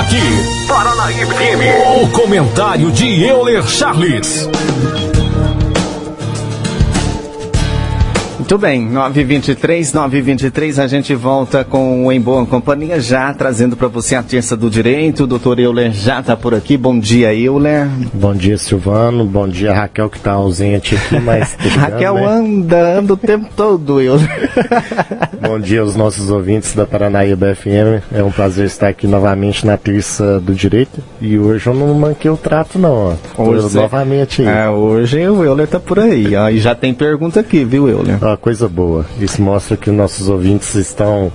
Aqui, Paranaíba FM. O comentário de Euler Charles. Muito bem, 923, 923, a gente volta com o Em Boa Companhia, já trazendo para você a terça do direito. O doutor Euler já está por aqui. Bom dia, Euler. Bom dia, Silvano. Bom dia, Raquel, que está ausente aqui, mas. Raquel né? anda, anda o tempo todo, Euler. Bom dia aos nossos ouvintes da Paranaíba FM. É um prazer estar aqui novamente na terça do direito. E hoje eu não manquei o trato, não. Hoje, novamente aí. É, hoje o Euler está por aí. Ó, e já tem pergunta aqui, viu, Euler? Ó, coisa boa. Isso mostra que nossos ouvintes estão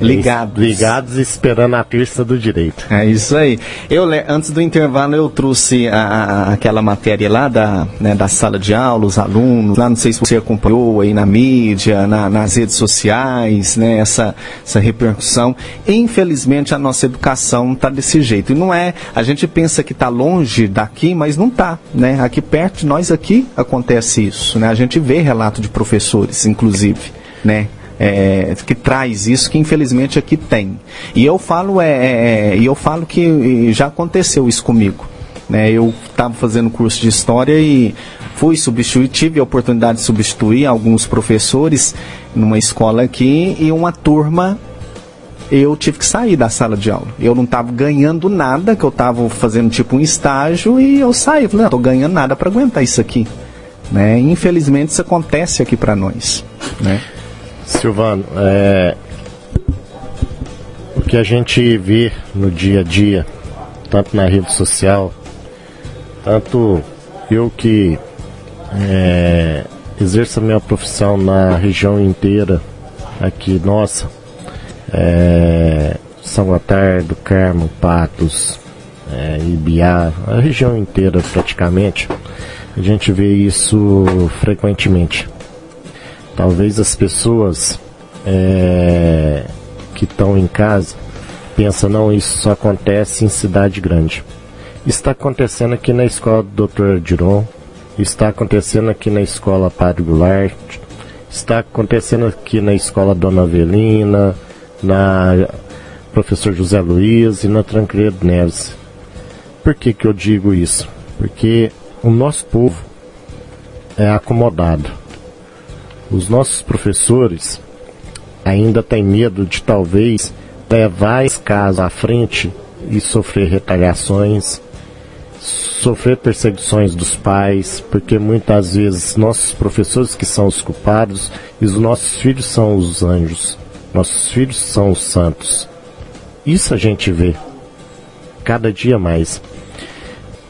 ligados. Ligados esperando a terça do direito. É isso aí. Eu, antes do intervalo, eu trouxe a, a, aquela matéria lá da, né, da sala de aula, os alunos, lá não sei se você acompanhou aí na mídia, na, nas redes sociais, né, essa, essa repercussão. Infelizmente, a nossa educação está desse jeito. E não é, a gente pensa que está longe daqui, mas não está, né? Aqui perto de nós aqui acontece isso, né? A gente vê relato de professores, inclusive, né? É, que traz isso que infelizmente aqui tem. E eu falo é, é, é eu falo que já aconteceu isso comigo. Né? Eu estava fazendo curso de história e fui substituir, tive a oportunidade de substituir alguns professores numa escola aqui e uma turma eu tive que sair da sala de aula. Eu não estava ganhando nada, que eu estava fazendo tipo um estágio e eu saí. Falei, não, estou ganhando nada para aguentar isso aqui. Né? Infelizmente isso acontece aqui para nós. Né? Silvano, é, o que a gente vê no dia a dia, tanto na rede social, tanto eu que é, exerço a minha profissão na região inteira aqui, nossa, é, São Gotardo, Carmo, Patos, é, Ibiá, a região inteira praticamente, a gente vê isso frequentemente. Talvez as pessoas é, que estão em casa pensam, não, isso só acontece em cidade grande. Está acontecendo aqui na escola do Dr. Diron, está acontecendo aqui na escola Padre Goulart, está acontecendo aqui na escola Dona Avelina, na professor José Luiz e na Tranqueiro Neves. Por que, que eu digo isso? Porque o nosso povo é acomodado os nossos professores ainda têm medo de talvez levar esse caso à frente e sofrer retaliações, sofrer perseguições dos pais, porque muitas vezes nossos professores que são os culpados e os nossos filhos são os anjos, nossos filhos são os santos. Isso a gente vê cada dia mais.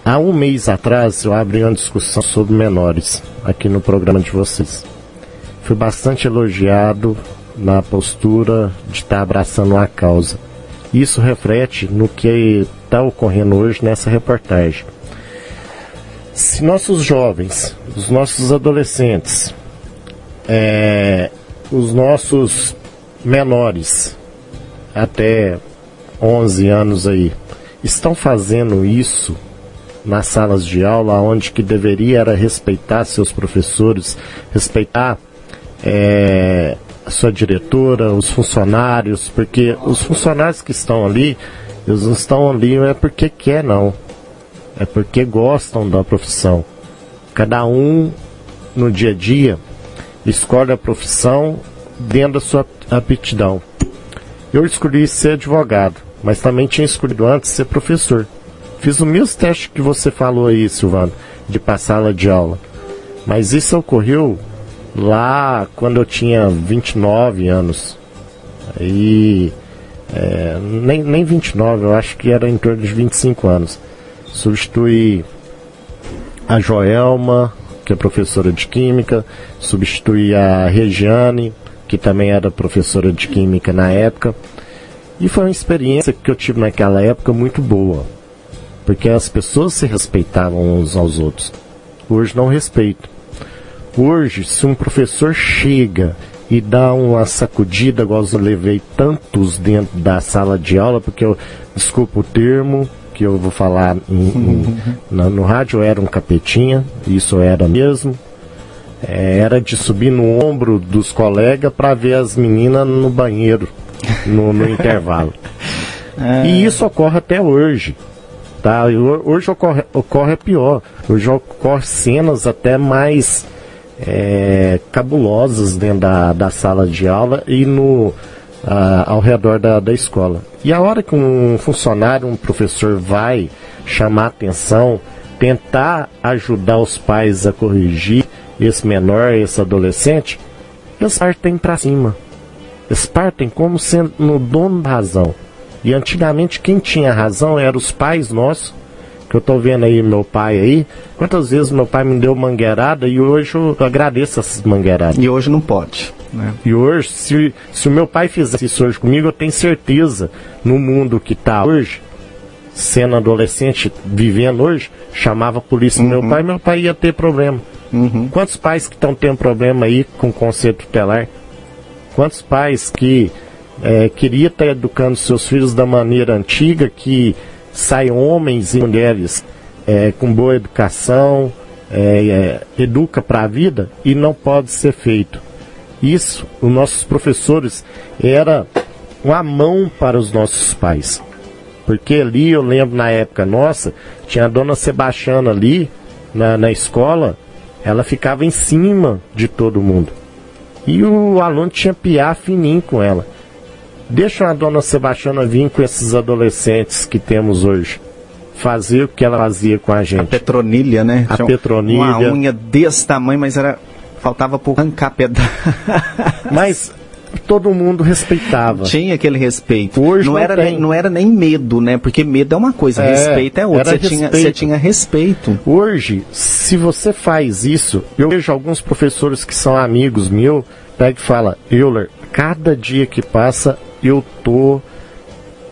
Há um mês atrás eu abri uma discussão sobre menores aqui no programa de vocês fui bastante elogiado na postura de estar abraçando a causa. Isso reflete no que está ocorrendo hoje nessa reportagem. Se nossos jovens, os nossos adolescentes, é, os nossos menores, até 11 anos aí, estão fazendo isso nas salas de aula, onde que deveria era respeitar seus professores, respeitar é, a sua diretora, os funcionários, porque os funcionários que estão ali, eles não estão ali não é porque quer não, é porque gostam da profissão. Cada um no dia a dia escolhe a profissão dentro da sua aptidão. Eu escolhi ser advogado, mas também tinha escolhido antes ser professor. Fiz o mesmo teste que você falou aí, Silvano, de passar a de aula. Mas isso ocorreu lá quando eu tinha 29 anos. Aí, é, nem, nem 29, eu acho que era em torno de 25 anos. Substituí a Joelma, que é professora de Química, substituí a Regiane, que também era professora de Química na época. E foi uma experiência que eu tive naquela época muito boa, porque as pessoas se respeitavam uns aos outros. Hoje não respeito. Hoje, se um professor chega e dá uma sacudida, igual eu levei tantos dentro da sala de aula, porque eu, desculpa o termo, que eu vou falar em, em, na, no rádio, era um capetinha, isso era mesmo. É, era de subir no ombro dos colegas para ver as meninas no banheiro, no, no intervalo. É. E isso ocorre até hoje. Tá? Hoje ocorre, ocorre pior. Hoje ocorre cenas até mais é, cabulosas dentro da, da sala de aula e no, ao redor da, da escola. E a hora que um funcionário, um professor vai chamar atenção, tentar ajudar os pais a corrigir esse menor, esse adolescente, eles partem para cima. Eles partem como sendo no dono da razão. E antigamente quem tinha razão eram os pais nossos, que eu estou vendo aí meu pai aí. Quantas vezes meu pai me deu mangueirada e hoje eu agradeço essas mangueiradas. E hoje não pode. Né? E hoje, se, se o meu pai fizesse isso hoje comigo, eu tenho certeza, no mundo que está hoje, sendo adolescente, vivendo hoje, chamava a polícia uhum. meu pai, meu pai ia ter problema. Uhum. Quantos pais que estão tendo problema aí com o conceito tutelar? Quantos pais que é, queria estar educando seus filhos da maneira antiga, que saem homens e mulheres é, com boa educação, é, é educa para a vida e não pode ser feito. Isso, os nossos professores, era uma mão para os nossos pais. Porque ali, eu lembro na época nossa, tinha a dona Sebastiana ali, na, na escola, ela ficava em cima de todo mundo. E o aluno tinha piar fininho com ela. Deixa a dona Sebastiana vir com esses adolescentes que temos hoje. Fazer o que ela fazia com a gente. A Petronilha, né? A Tinha Petronilha. Uma unha desse tamanho, mas era faltava por arrancar pedaço. mas todo mundo respeitava. Tinha aquele respeito. Hoje não, não era, nem, não era nem medo, né? Porque medo é uma coisa, é, respeito é outra. Você tinha, você tinha respeito. Hoje, se você faz isso, eu vejo alguns professores que são amigos meus, pega e fala, Euler, cada dia que passa eu tô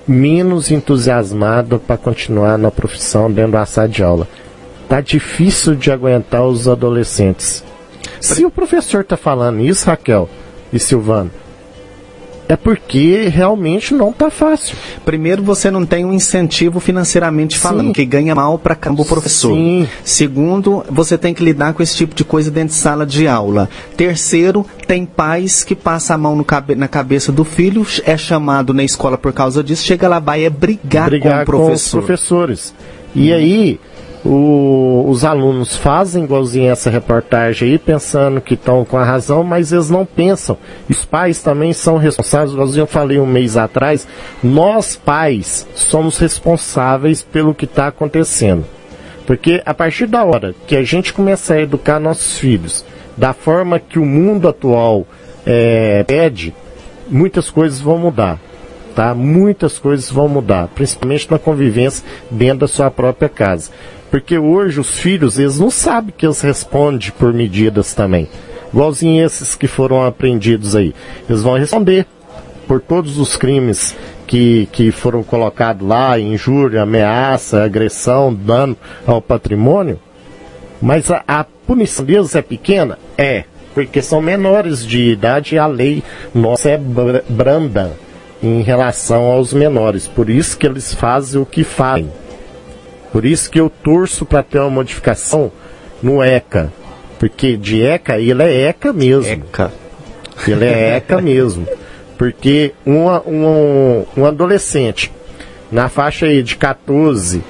menos entusiasmado para continuar na profissão dentro da sala de aula. Tá difícil de aguentar os adolescentes. Se o professor tá falando isso, Raquel e Silvano, é porque realmente não está fácil. Primeiro, você não tem um incentivo financeiramente falando, Sim. que ganha mal para o professor. Sim. Segundo, você tem que lidar com esse tipo de coisa dentro de sala de aula. Terceiro, tem pais que passam a mão cabe na cabeça do filho, é chamado na escola por causa disso, chega lá, vai é brigar, brigar com o professor. Com os professores. E hum. aí, o, os alunos fazem igualzinho essa reportagem aí, pensando que estão com a razão, mas eles não pensam. Os pais também são responsáveis, igualzinho eu falei um mês atrás, nós pais somos responsáveis pelo que está acontecendo. Porque a partir da hora que a gente começar a educar nossos filhos da forma que o mundo atual é, pede, muitas coisas vão mudar. Tá? Muitas coisas vão mudar, principalmente na convivência dentro da sua própria casa. Porque hoje os filhos, eles não sabem que eles respondem por medidas também. Igualzinho esses que foram apreendidos aí. Eles vão responder por todos os crimes que, que foram colocados lá, injúria, ameaça, agressão, dano ao patrimônio. Mas a, a punição deles é pequena? É. Porque são menores de idade e a lei nossa é branda em relação aos menores. Por isso que eles fazem o que fazem. Por isso que eu torço para ter uma modificação no ECA. Porque de ECA ele é ECA mesmo. ECA. Ele é ECA mesmo. Porque uma, um, um adolescente na faixa aí de 14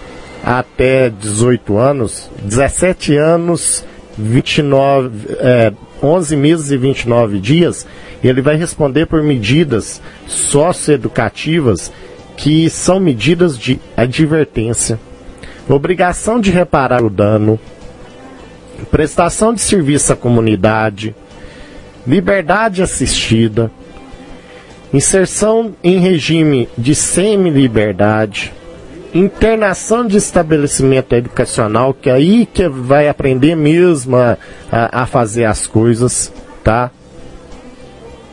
até 18 anos, 17 anos, 29, é, 11 meses e 29 dias, ele vai responder por medidas socioeducativas que são medidas de advertência, obrigação de reparar o dano, prestação de serviço à comunidade, liberdade assistida, inserção em regime de semi-liberdade, internação de estabelecimento educacional, que é aí que vai aprender mesmo a, a, a fazer as coisas, tá?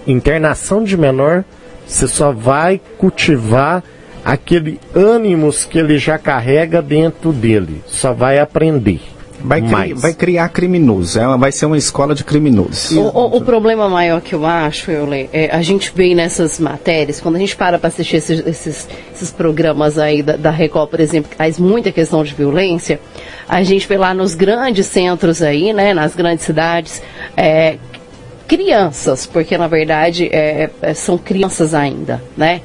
Internação de menor, você só vai cultivar aquele ânimos que ele já carrega dentro dele. Só vai aprender. Vai, cri vai criar criminosos, é, vai ser uma escola de criminosos. O, o, o problema maior que eu acho, eu é, a gente vê nessas matérias, quando a gente para para assistir esses, esses, esses, programas aí da, da Record, por exemplo, que faz muita questão de violência, a gente vê lá nos grandes centros aí, né, nas grandes cidades, é, crianças, porque na verdade é, é são crianças ainda, né?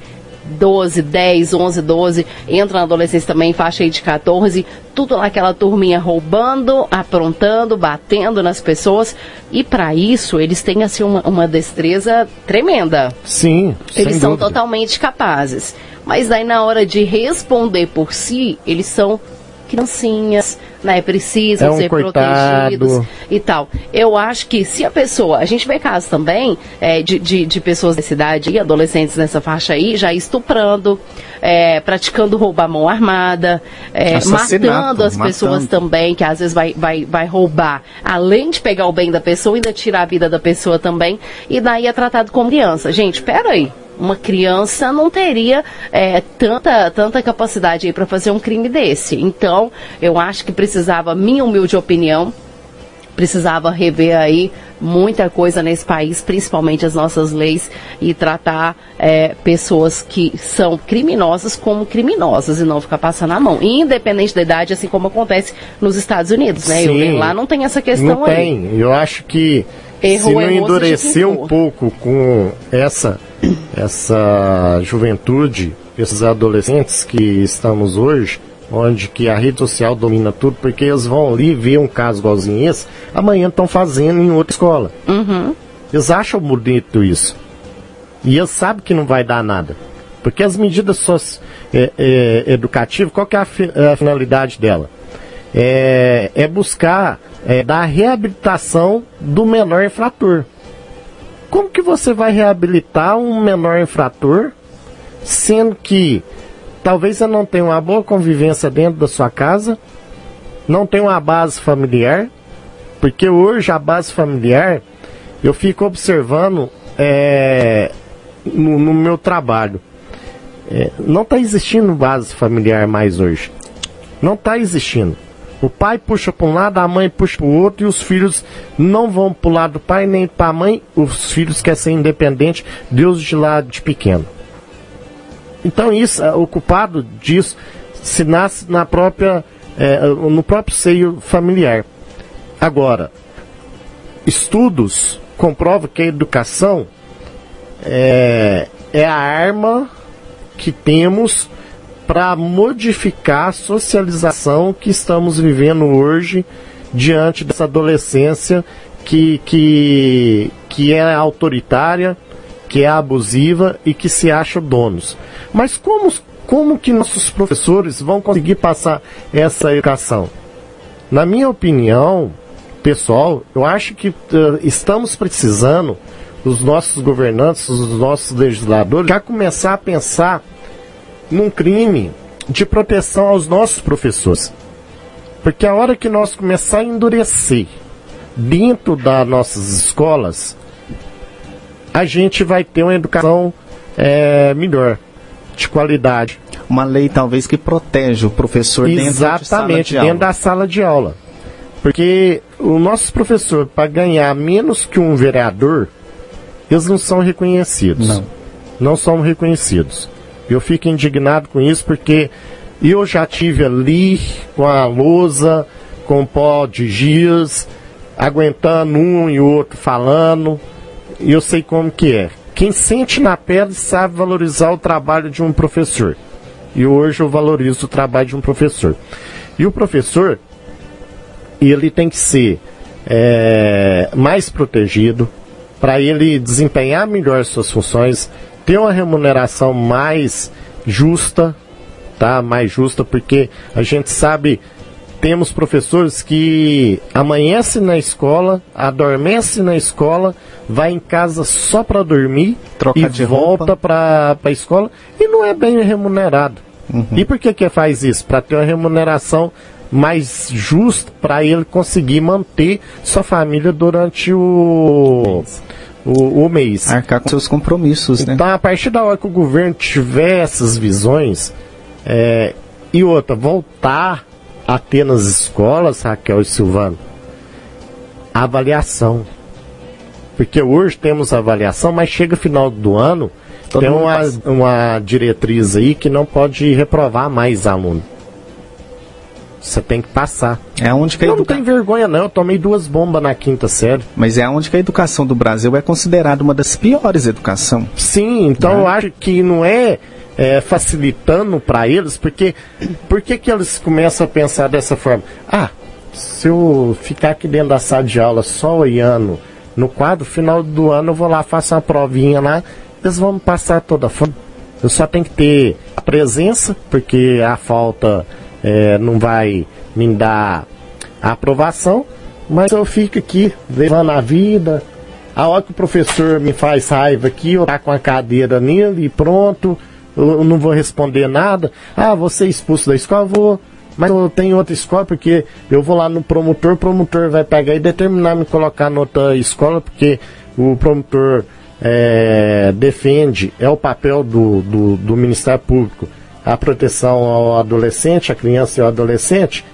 12, 10, 11, 12, entra na adolescência também, faixa aí de 14, tudo naquela turminha roubando, aprontando, batendo nas pessoas. E para isso, eles têm assim uma, uma destreza tremenda. Sim, Eles são dúvida. totalmente capazes. Mas daí na hora de responder por si, eles são criancinhas, né? Precisam É um ser coitado. protegidos e tal. Eu acho que se a pessoa, a gente vê casos também é, de, de, de pessoas dessa idade, e adolescentes nessa faixa aí, já estuprando, é, praticando roubo à mão armada, é, matando as pessoas matando. também, que às vezes vai, vai, vai roubar, além de pegar o bem da pessoa, ainda tirar a vida da pessoa também, e daí é tratado como criança. Gente, peraí. Uma criança não teria é, tanta, tanta capacidade para fazer um crime desse. Então, eu acho que precisava, minha humilde opinião, precisava rever aí muita coisa nesse país, principalmente as nossas leis, e tratar é, pessoas que são criminosas como criminosas e não ficar passando a mão. Independente da idade, assim como acontece nos Estados Unidos, né? Sim. Eu, lá não tem essa questão Não aí. tem. Eu acho que Errou, se não endurecer um pouco com essa, essa juventude, esses adolescentes que estamos hoje, onde que a rede social domina tudo, porque eles vão ali ver um caso igualzinho esse, amanhã estão fazendo em outra escola. Uhum. Eles acham bonito isso. E eles sabem que não vai dar nada. Porque as medidas soci- é, é, educativas, qual que é a, fi- a finalidade dela? É, é buscar é, dar reabilitação do menor infrator. Como que você vai reabilitar um menor infrator, sendo que talvez você não tenha uma boa convivência dentro da sua casa, não tem uma base familiar, porque hoje a base familiar eu fico observando é, no, no meu trabalho. É, não está existindo base familiar mais hoje. Não está existindo. O pai puxa para um lado, a mãe puxa para o outro e os filhos não vão para o lado do pai nem para a mãe. Os filhos querem ser independentes, Deus de lá de pequeno. Então isso, é, o culpado disso se nasce na própria, é, no próprio seio familiar. Agora, estudos comprovam que a educação é, é a arma que temos para modificar a socialização que estamos vivendo hoje diante dessa adolescência que, que, que é autoritária, que é abusiva e que se acha donos. Mas como, como que nossos professores vão conseguir passar essa educação? Na minha opinião, pessoal, eu acho que uh, estamos precisando, os nossos governantes, os nossos legisladores, já começar a pensar num crime de proteção aos nossos professores. Porque a hora que nós começar a endurecer dentro das nossas escolas, a gente vai ter uma educação é, melhor, de qualidade. Uma lei talvez que protege o professor dentro Exatamente, de sala de dentro aula. da sala de aula. Porque o nosso professor, para ganhar menos que um vereador, eles não são reconhecidos. Não. Não são reconhecidos. Eu fico indignado com isso porque eu já tive ali com a lousa, com pó de giz, aguentando um e outro falando, e eu sei como que é. Quem sente na pele sabe valorizar o trabalho de um professor. E hoje eu valorizo o trabalho de um professor. E o professor, ele tem que ser é, mais protegido para ele desempenhar melhor suas funções, ter uma remuneração mais justa, tá? Mais justa, porque a gente sabe temos professores que amanhece na escola, adormece na escola, vai em casa só para dormir Trocar e volta para a escola e não é bem remunerado. E por que que faz isso? Para ter uma remuneração mais justa para ele conseguir manter sua família durante o, o, o mês. Arcar com seus compromissos, né? Então, a partir da hora que o governo tiver essas visões, é, e outra, voltar a ter nas escolas, Raquel e Silvano, a avaliação. Porque hoje temos avaliação, mas chega final do ano, Todo tem uma, passa. uma diretriz aí que não pode reprovar mais aluno. Você tem que passar. É onde que a Eu não tenho vergonha não, eu tomei duas bombas na quinta série. Mas é onde que a educação do Brasil é considerada uma das piores educação. Sim, então Né? eu acho que não é, é, facilitando para eles, porque por que eles começam a pensar dessa forma? Ah, se eu ficar aqui dentro da sala de aula só olhando no quadro, final do ano eu vou lá, faço uma provinha lá, eles vão passar toda a forma. Eu só tenho que ter a presença, porque a falta é, não vai me dar a aprovação, mas eu fico aqui levando a vida. A hora que o professor me faz raiva aqui, eu tá com a cadeira nele e pronto, eu não vou responder nada. Ah, você é expulso da escola, vou. Mas eu tenho outra escola porque eu vou lá no promotor, o promotor vai pegar e determinar me colocar em outra escola, porque o promotor é, defende, é o papel do, do, do Ministério Público, a proteção ao adolescente, a criança e ao adolescente.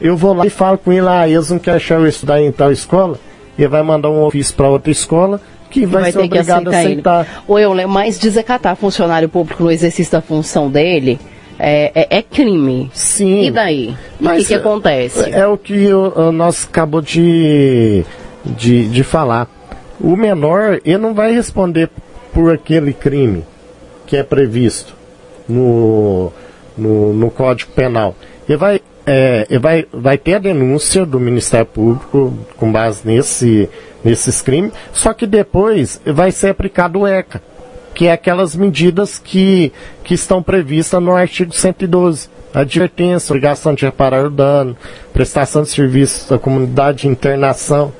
Eu vou lá e falo com ele, ah, eles não querem eu estudar em tal escola, ele vai mandar um ofício para outra escola que vai, vai ser obrigado a aceitar. Ele. Ou eu, mas desacatar funcionário público no exercício da função dele é, é, é crime. Sim. E daí? o que, que acontece? É, é, o que o, nós acabou de, de, de falar. O menor, ele não vai responder por aquele crime que é previsto no, no, no Código Penal. Ele vai é, vai, vai ter a denúncia do Ministério Público com base nesse, nesses crimes, só que depois vai ser aplicado o ECA, que é aquelas medidas que, que estão previstas no artigo 112. Advertência, obrigação de reparar o dano, prestação de serviços à comunidade de internação.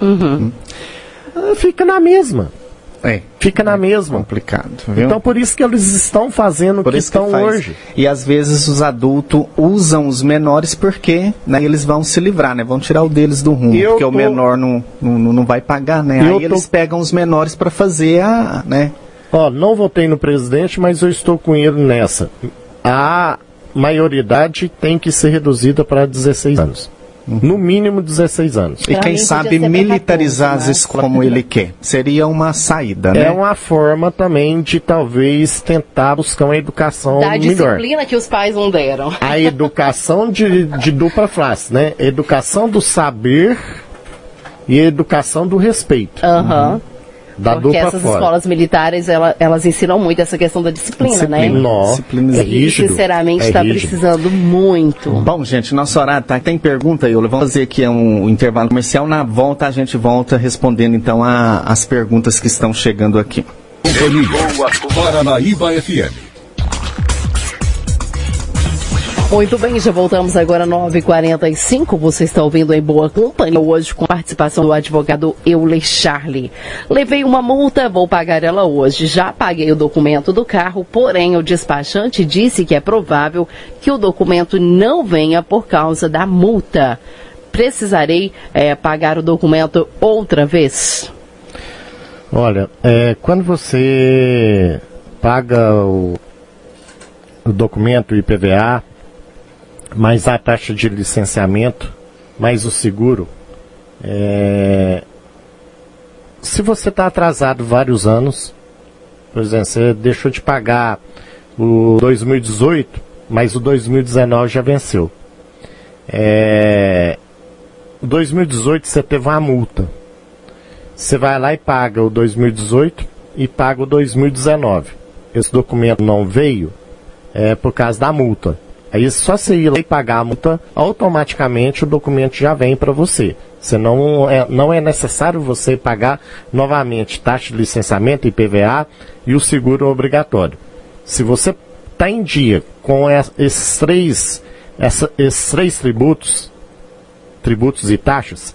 Uhum. Fica na mesma. É. Fica na mesma. Complicado. Viu? Então por isso que eles estão fazendo o que estão que hoje. E às vezes os adultos usam os menores porque né, eles vão se livrar, né? Vão tirar o deles do rumo, eu porque tô... o menor não, não, não vai pagar, né? Eu Aí tô... eles pegam os menores para fazer a, né? Ó, não votei no presidente, mas eu estou com ele nessa. A maioridade tem que ser reduzida para 16 anos. No mínimo 16 anos. E quem sabe militarizar 14, né? as escolas como ele quer. Seria uma saída, né? É uma forma também de talvez tentar buscar uma educação da melhor. A disciplina que os pais não deram. A educação de, de dupla face, né? Educação do saber e educação do respeito. Aham. Uhum. Da Porque essas fora. escolas militares, ela, elas ensinam muito essa questão da disciplina, disciplina. né? Nossa, disciplina é rígido. sinceramente está é precisando muito. Bom, gente, nosso horário tá. Tem pergunta, eu Vamos fazer aqui um, um, intervalo comercial. Na volta a gente volta respondendo então a, as perguntas que estão chegando aqui. Companhia Paranaíba FM. Muito bem, já voltamos agora às 9h45. Você está ouvindo em boa companhia hoje com a participação do advogado Euler Charlie. Levei uma multa, vou pagar ela hoje. Já paguei o documento do carro, porém o despachante disse que é provável que o documento não venha por causa da multa. Precisarei é, pagar o documento outra vez? Olha, é, quando você paga o, o documento IPVA, mais a taxa de licenciamento, mais o seguro. É... Se você está atrasado vários anos, por exemplo, você deixou de pagar o 2018, mas o 2019 já venceu. É... 2018 você teve uma multa. Você vai lá e paga o 2018 e paga o 2019. Esse documento não veio é, por causa da multa. Aí só você ir lá e pagar a multa, automaticamente o documento já vem para você. Você não é, não é necessário você pagar novamente taxa de licenciamento, IPVA e o seguro obrigatório. Se você está em dia com esses três, essa, esses três tributos, tributos e taxas,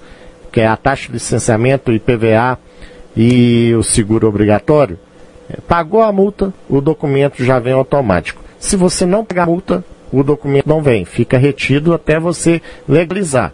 que é a taxa de licenciamento, IPVA e o seguro obrigatório, é, pagou a multa, o documento já vem automático. Se você não pagar a multa, o documento não vem, fica retido até você legalizar.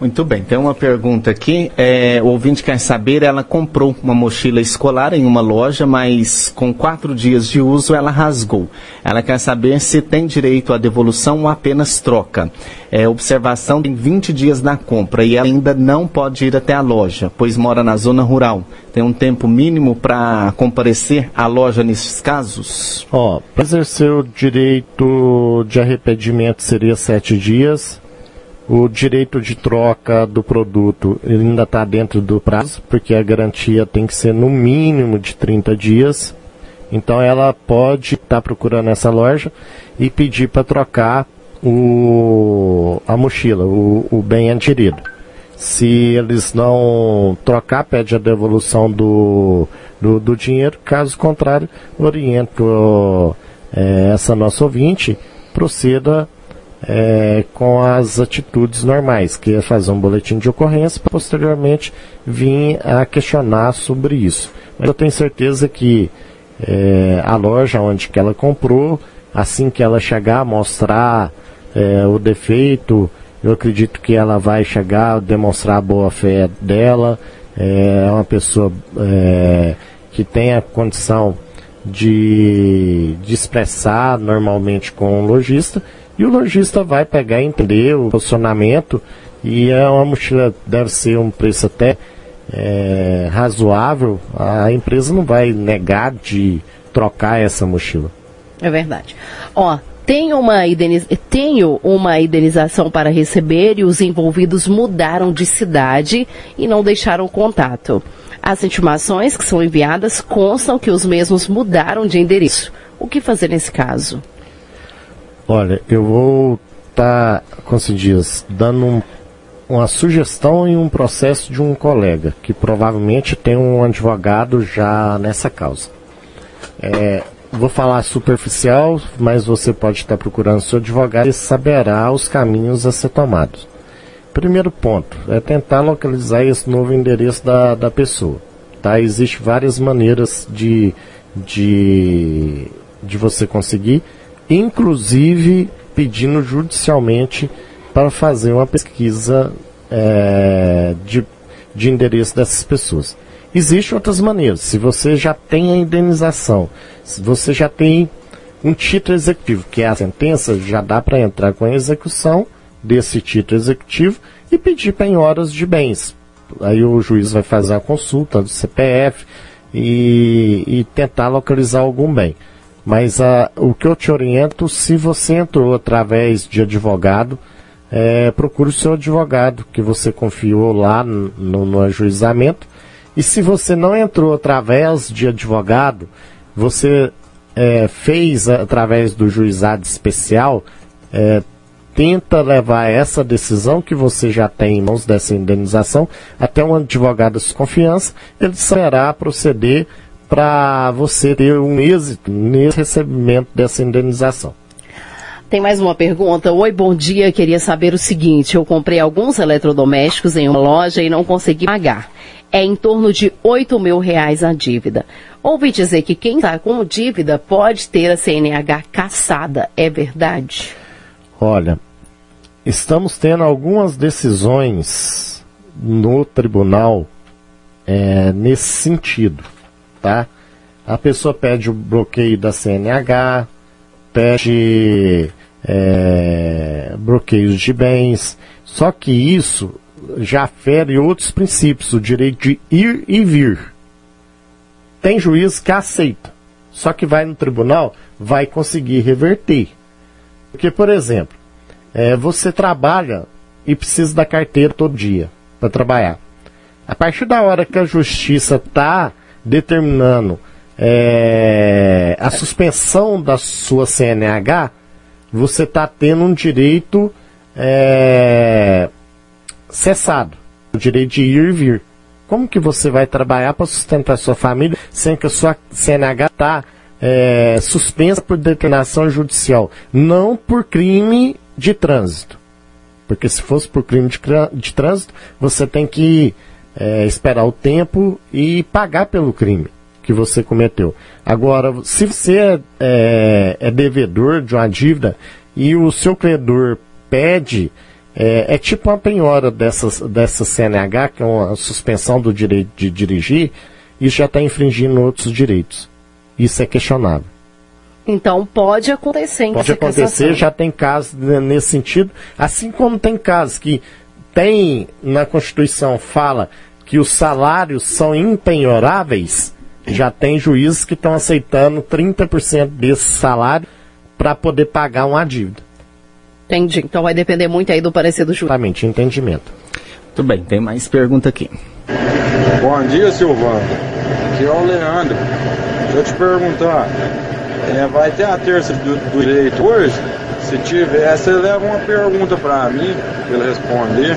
Muito bem, tem uma pergunta aqui. É, o ouvinte quer saber, ela comprou uma mochila escolar em uma loja, mas com quatro dias de uso ela rasgou. Ela quer saber se tem direito à devolução ou apenas troca. É, observação tem 20 dias na compra e ela ainda não pode ir até a loja, pois mora na zona rural. Tem um tempo mínimo para comparecer à loja nesses casos? Ó, para exercer o direito de arrependimento seria sete dias o direito de troca do produto ainda está dentro do prazo, porque a garantia tem que ser no mínimo de 30 dias. Então ela pode estar tá procurando essa loja e pedir para trocar o, a mochila, o, o bem adquirido. Se eles não trocar, pede a devolução do, do, do dinheiro. Caso contrário, oriento é, essa nossa ouvinte, proceda é, com as atitudes normais, que é fazer um boletim de ocorrência, para posteriormente vir a questionar sobre isso. Mas eu tenho certeza que é, a loja onde que ela comprou, assim que ela chegar, mostrar é, o defeito, eu acredito que ela vai chegar, demonstrar a boa fé dela, é, é uma pessoa é, que tem a condição de, de expressar normalmente com o lojista, e o lojista vai pegar entender o posicionamento, e é uma mochila, deve ser um preço até é, razoável, a empresa não vai negar de trocar essa mochila. É verdade. Ó, tenho uma, indeniz... tenho uma indenização para receber e os envolvidos mudaram de cidade e não deixaram contato. As intimações que são enviadas constam que os mesmos mudaram de endereço. O que fazer nesse caso? Olha, eu vou estar, tá, como se diz, dando um, uma sugestão em um processo de um colega, que provavelmente tem um advogado já nessa causa. É, vou falar superficial, mas você pode estar procurando seu advogado e saberá os caminhos a ser tomados. Primeiro ponto é tentar localizar esse novo endereço da, da pessoa. Tá? Existem várias maneiras de, de, de você conseguir, inclusive pedindo judicialmente para fazer uma pesquisa é, de, de endereço dessas pessoas. Existem outras maneiras. Se você já tem a indenização, se você já tem um título executivo, que é a sentença, já dá para entrar com a execução desse título executivo e pedir penhoras de bens. Aí o juiz vai fazer a consulta do CPF e, e tentar localizar algum bem. Mas a, o que eu te oriento, se você entrou através de advogado, é, procure o seu advogado que você confiou lá no, no ajuizamento. E se você não entrou através de advogado, você é, fez através do juizado especial, é, tenta levar essa decisão que você já tem em mãos dessa indenização até um advogado de confiança, ele saberá proceder para você ter um êxito nesse recebimento dessa indenização. Tem mais uma pergunta. Oi, bom dia. Queria saber o seguinte: eu comprei alguns eletrodomésticos em uma loja e não consegui pagar é em torno de 8 mil reais a dívida. Ouvi dizer que quem está com dívida pode ter a CNH caçada. É verdade? Olha, estamos tendo algumas decisões no tribunal é, nesse sentido, tá? A pessoa pede o bloqueio da CNH, pede é, bloqueios de bens, só que isso já fere outros princípios, o direito de ir e vir. Tem juiz que aceita, só que vai no tribunal, vai conseguir reverter. Porque, por exemplo, é, você trabalha e precisa da carteira todo dia para trabalhar. A partir da hora que a justiça está determinando é, a suspensão da sua CNH, você está tendo um direito é, cessado. O direito de ir e vir. Como que você vai trabalhar para sustentar sua família sem que a sua CNH está é, suspensa por determinação judicial? Não por crime de trânsito. Porque se fosse por crime de, de trânsito, você tem que é, esperar o tempo e pagar pelo crime que você cometeu. Agora, se você é, é, é devedor de uma dívida e o seu credor pede é, é, tipo uma penhora dessa, dessa CNH, que é uma suspensão do direito de dirigir, isso já está infringindo outros direitos. Isso é questionável. Então pode acontecer Pode acontecer, já tem casos nesse sentido, assim como tem casos que tem na Constituição fala que os salários são impenhoráveis, já tem juízes que estão aceitando 30% desse salário para poder pagar uma dívida. Entendi. Então vai depender muito aí do parecer do juiz. Exatamente, entendimento. Muito bem, tem mais pergunta aqui. Bom dia, Silvano. Aqui é o Leandro. eu te perguntar, é, vai ter a terça do, do direito hoje? Se tiver, você leva uma pergunta para mim, pra ele responder.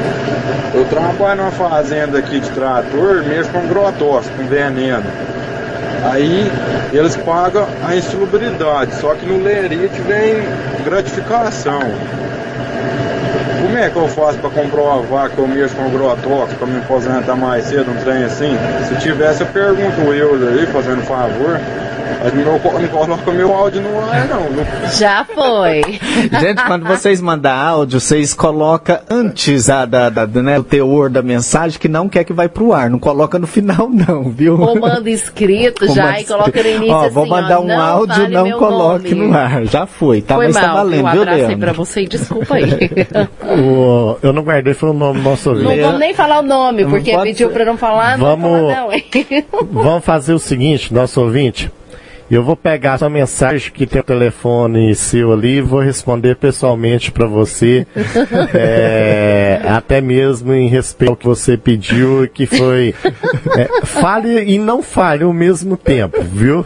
Eu trabalho numa fazenda aqui de trator, mesmo com grotóxico, com veneno. Aí eles pagam a insalubridade, só que no lerite vem gratificação. Como é que eu faço para comprovar que eu mexo com agrotóxico para me aposentar mais cedo, um trem assim? Se tivesse, eu pergunto eu aí, fazendo favor. Mas não, não coloca meu áudio no ar, não. Já foi. Gente, quando vocês mandam áudio, vocês colocam antes a, da, da, né, o teor da mensagem que não quer que vai pro ar. Não coloca no final, não, viu? Ou manda escrito já manda e coloca no início Ó, assim, vou mandar ó, um não áudio, não meu coloque nome. no ar. Já foi, tá? Foi Mas mal, tá valendo, viu, Leandro? pra você e desculpa aí. O- eu não guardei foi o nome do nosso Não ouvinte. vamos nem falar o nome, Não porque pediu ser. pra não falar, Vamos- não vou falar não, hein? Vamos fazer o seguinte, nosso ouvinte. Eu vou pegar sua mensagem que tem o telefone seu ali e vou responder pessoalmente para você, é, até mesmo em respeito ao que você pediu, que foi é, fale e não fale ao mesmo tempo, viu?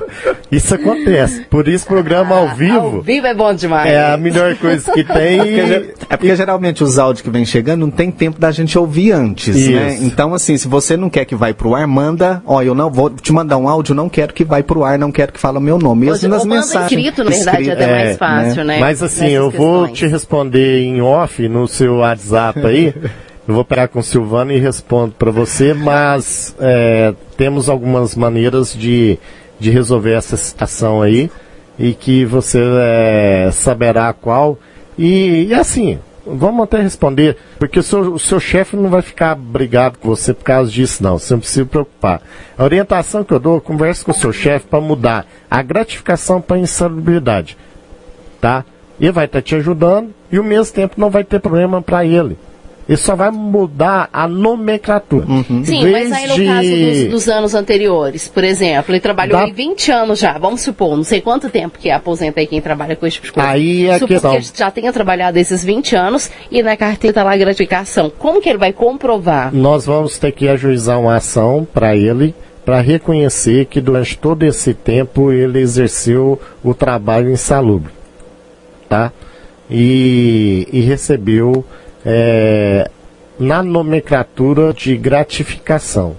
Isso acontece. Por isso, programa ao Ao vivo vivo é bom demais. é a melhor coisa que tem. Porque ge- É porque geralmente os áudios que vêm chegando não tem tempo da gente ouvir antes, né? Isso. Então, assim, se você não quer que vai pro ar, manda, ó, eu não vou te mandar um áudio, não quero que vai pro ar, não quero que fala meu nome. Mesmo Ou- nas mensagens. escrito, na verdade, Escrito, até mais É, fácil, né? Mas assim, Nessas eu vou questões. te responder em off no seu WhatsApp aí. eu vou pegar com o Silvano e respondo para você, mas é, temos algumas maneiras de, de resolver essa situação aí e que você é, saberá qual. E, e assim, vamos até responder, porque o seu, o seu chefe não vai ficar brigado com você por causa disso, não. Você não precisa se preocupar. A orientação que eu dou, converse com o seu chefe para mudar a gratificação para a insalubridade tá? Ele vai estar te ajudando e ao mesmo tempo não vai ter problema para ele. Ele só vai mudar a nomenclatura. Em Sim, mas aí no de- caso dos, dos anos anteriores, por exemplo, ele trabalhou aí 20 anos já, vamos supor, não sei quanto tempo que aposenta aí quem trabalha com esse tipo de coisa. Aí é a Supor que ele já tenha trabalhado esses 20 anos e na carteira tá lá a gratificação. Como que ele vai comprovar? Nós vamos ter que ajuizar uma ação para ele para reconhecer que durante todo esse tempo ele exerceu o trabalho insalubre, tá? E, e recebeu é, na nomenclatura de gratificação,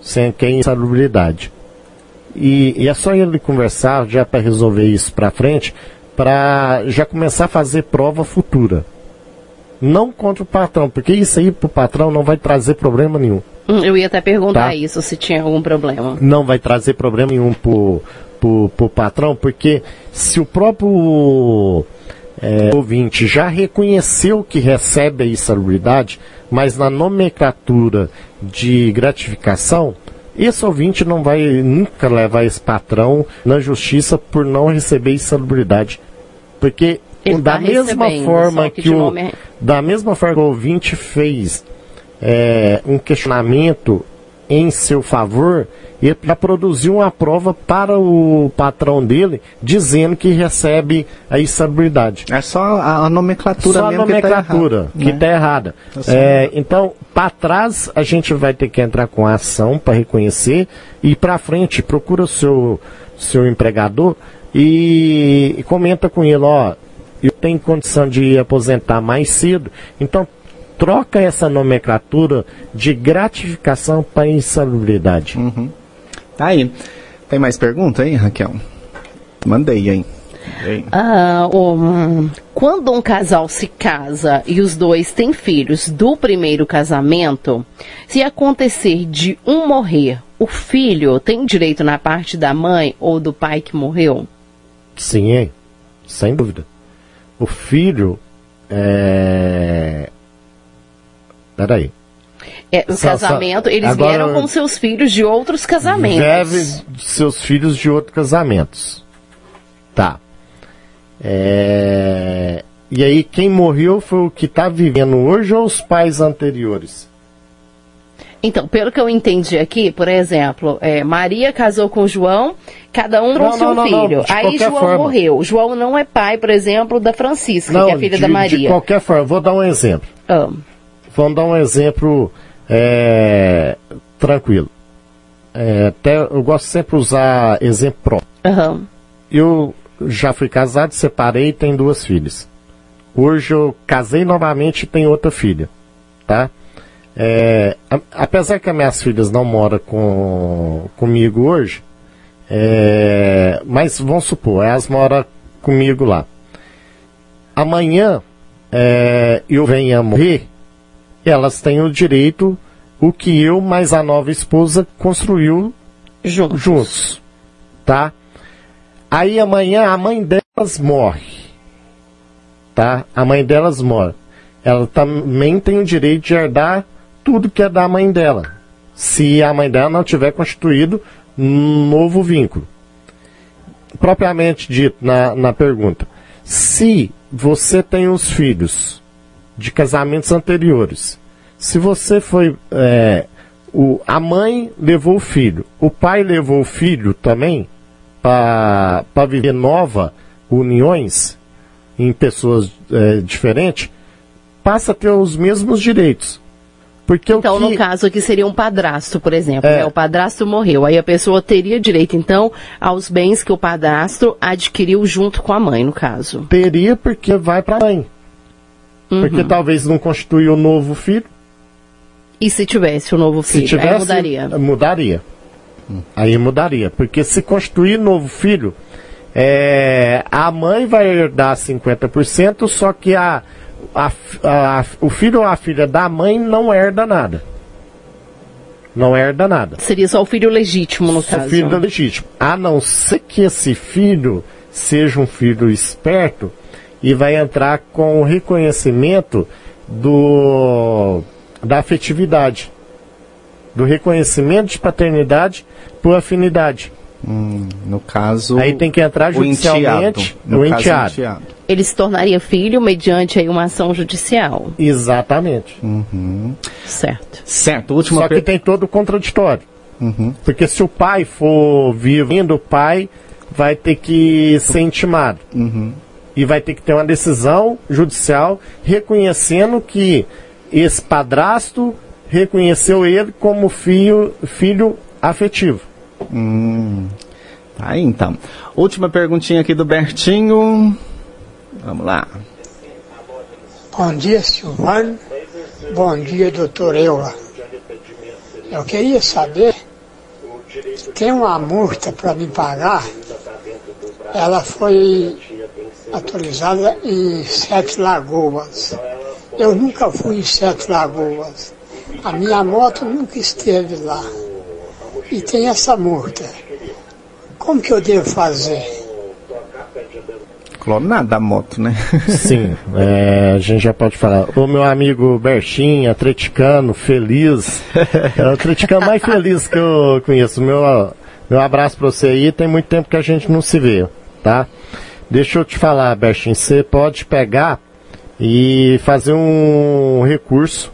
sem que é insalubridade. E, e é só ele conversar já para resolver isso para frente, para já começar a fazer prova futura. Não contra o patrão, porque isso aí pro patrão não vai trazer problema nenhum. Hum, Eu ia até perguntar Tá. isso, se tinha algum problema. Não vai trazer problema nenhum pro, pro patrão, porque se o próprio é, ouvinte já reconheceu que recebe a insalubridade, mas na nomenclatura de gratificação, esse ouvinte não vai nunca levar esse patrão na justiça por não receber insalubridade. Porque Ele da tá mesma forma que que o, nome é- da mesma forma que o ouvinte fez é, um questionamento em seu favor, ele já produziu uma prova para o patrão dele, dizendo que recebe a insalubridade. É só a, a nomenclatura Só a mesmo nomenclatura que tá que errada, está errada. Tá certo. É, então, para trás, a gente vai ter que entrar com a ação para reconhecer e para frente, procura o seu, seu empregador e, e comenta com ele, ó, eu tenho condição de aposentar mais cedo, então troca essa nomenclatura de gratificação para insalubridade. Tá aí. Tem mais pergunta aí, Raquel? Mandei aí. Mandei. Ah, ô, hum, quando um casal se casa e os dois têm filhos do primeiro casamento, se acontecer de um morrer, o filho tem direito na parte da mãe ou do pai que morreu? Sim, hein? sem dúvida. O filho é... Peraí. É, o Só- só- casamento, eles agora- vieram com seus filhos de outros casamentos. Deve seus filhos de outros casamentos. Tá. É, E aí, quem morreu foi o que está vivendo hoje ou os pais anteriores? Então, pelo que eu entendi aqui, por exemplo, é, Maria casou com João, cada um trouxe não, um não, não, filho. de Aí João forma. morreu. João não é pai, por exemplo, da Francisca, que é filha de, da de Maria. qualquer forma, vou dar um exemplo. Ah, Vamos dar um exemplo é, tranquilo. é, até eu gosto sempre de usar exemplo próprio. Aham. Eu já fui casado, separei e tenho duas filhas. Hoje eu casei novamente e tenho outra filha, tá? É, a- apesar que as minhas filhas não moram com, comigo hoje, é, mas vamos supor, elas moram comigo lá. Amanhã é, eu venha a morrer, elas têm o direito, o que eu mais a nova esposa construiu Juntos. juntos, tá? Aí amanhã a mãe delas morre, tá? A mãe delas morre. Ela também tem o direito de herdar tudo que é da mãe dela, se a mãe dela não tiver constituído um novo vínculo. Propriamente dito na, na pergunta, se você tem os filhos de casamentos anteriores, se você foi é, o, a mãe levou o filho, o pai levou o filho também para viver nova uniões em pessoas é, diferentes, passa a ter os mesmos direitos. Porque Então, que, no caso aqui seria um padrasto, por exemplo. É. né? O padrasto morreu. Aí a pessoa teria direito, então, aos bens que o padrasto adquiriu junto com a mãe, no caso. teria porque vai para a mãe. Uhum. Porque talvez não constituiu o novo filho. E se tivesse o novo Se filho? tivesse, Aí mudaria. Mudaria. Aí mudaria. Porque se constituir novo filho, é, a mãe vai herdar 50%, só que a, a, a- o filho ou a filha da mãe não herda nada. Não herda nada. Seria só o filho legítimo, no Só caso. filho legítimo. A não ser que esse filho seja um filho esperto e vai entrar com o reconhecimento do, da afetividade. Do reconhecimento de paternidade por afinidade. No caso. Aí tem que entrar o enteado. judicialmente No o caso, enteado. enteado. Ele se tornaria filho mediante aí uma ação judicial. Exatamente. Certo. Certo, última Só que tem todo o contraditório. Uhum. Porque se o pai for vivo, ainda o pai vai ter que ser intimado. Uhum. E vai ter que ter uma decisão judicial reconhecendo que esse padrasto reconheceu ele como filho, filho afetivo. Tá aí então. Última perguntinha aqui do Bertinho. Vamos lá. Bom dia, Silvano. Bom dia, doutor Eula. Eu queria saber, tem uma multa para me pagar? Ela foi autorizada em Sete Lagoas. Eu nunca fui em Sete Lagoas. A minha moto nunca esteve lá. E tem essa multa. Como que eu devo fazer? Clonado da moto, né? Sim, é, a gente já pode falar. O meu amigo Bertinho, atleticano, feliz. É o atleticano mais feliz que eu conheço. Meu, meu abraço pra você aí. Tem muito tempo que a gente não se vê, tá? Deixa eu te falar, Bertinho. Você pode pegar e fazer um recurso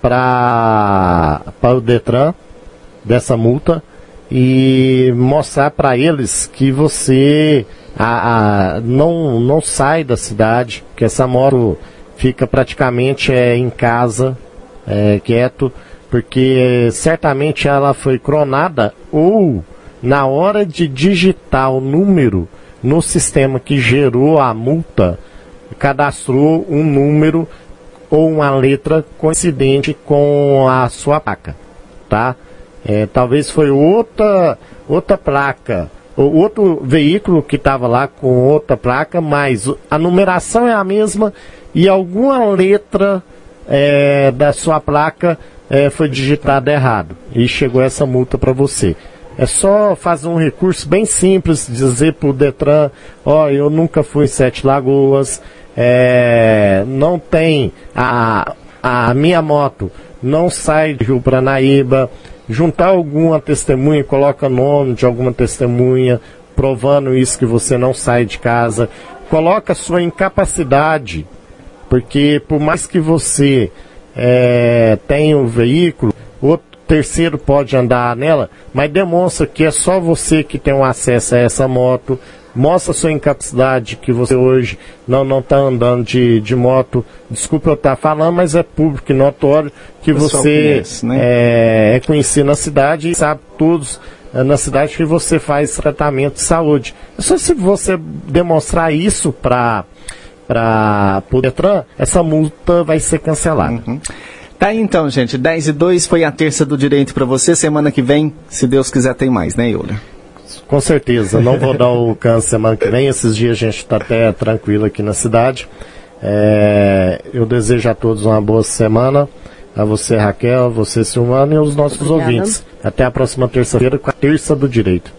para o Detran dessa multa e mostrar para eles que você a, a- não, não sai da cidade, que essa moto fica praticamente é, em casa, é, quieto, porque certamente ela foi cronada ou na hora de digitar o número no sistema que gerou a multa, cadastrou um número ou uma letra coincidente com a sua placa, tá? É, talvez foi outra outra placa, ou outro veículo que estava lá com outra placa, mas a numeração é a mesma e alguma letra é, da sua placa é, foi digitada errado e chegou essa multa para você. É só fazer um recurso bem simples, dizer para o Detran, ó, eu nunca fui em Sete Lagoas, é, não tem a, a minha moto não sai de Rio Paranaíba, juntar alguma testemunha, coloca nome de alguma testemunha, provando isso que você não sai de casa, coloca sua incapacidade, porque por mais que você é, tenha o veículo, outro terceiro pode andar nela, mas demonstra que é só você que tem um acesso a essa moto, mostra sua incapacidade, que você hoje não não está andando de, de moto. Desculpa eu estar tá falando, mas é público e notório que você conhece, né? é, é conhecido na cidade e sabe todos é, na cidade que você faz tratamento de saúde. É só se você demonstrar isso para para o Detran, essa multa vai ser cancelada. Uhum. Tá aí então, gente. 10 e 2 foi a terça do direito para você. Semana que vem, se Deus quiser, tem mais, né, Euler? Com certeza. Não vou dar o câncer semana que vem. Esses dias a gente está até tranquilo aqui na cidade. É, eu desejo a todos uma boa semana. A você, Raquel, a você, Silvana, e aos nossos Obrigada. ouvintes. Até a próxima terça-feira com a Terça do Direito.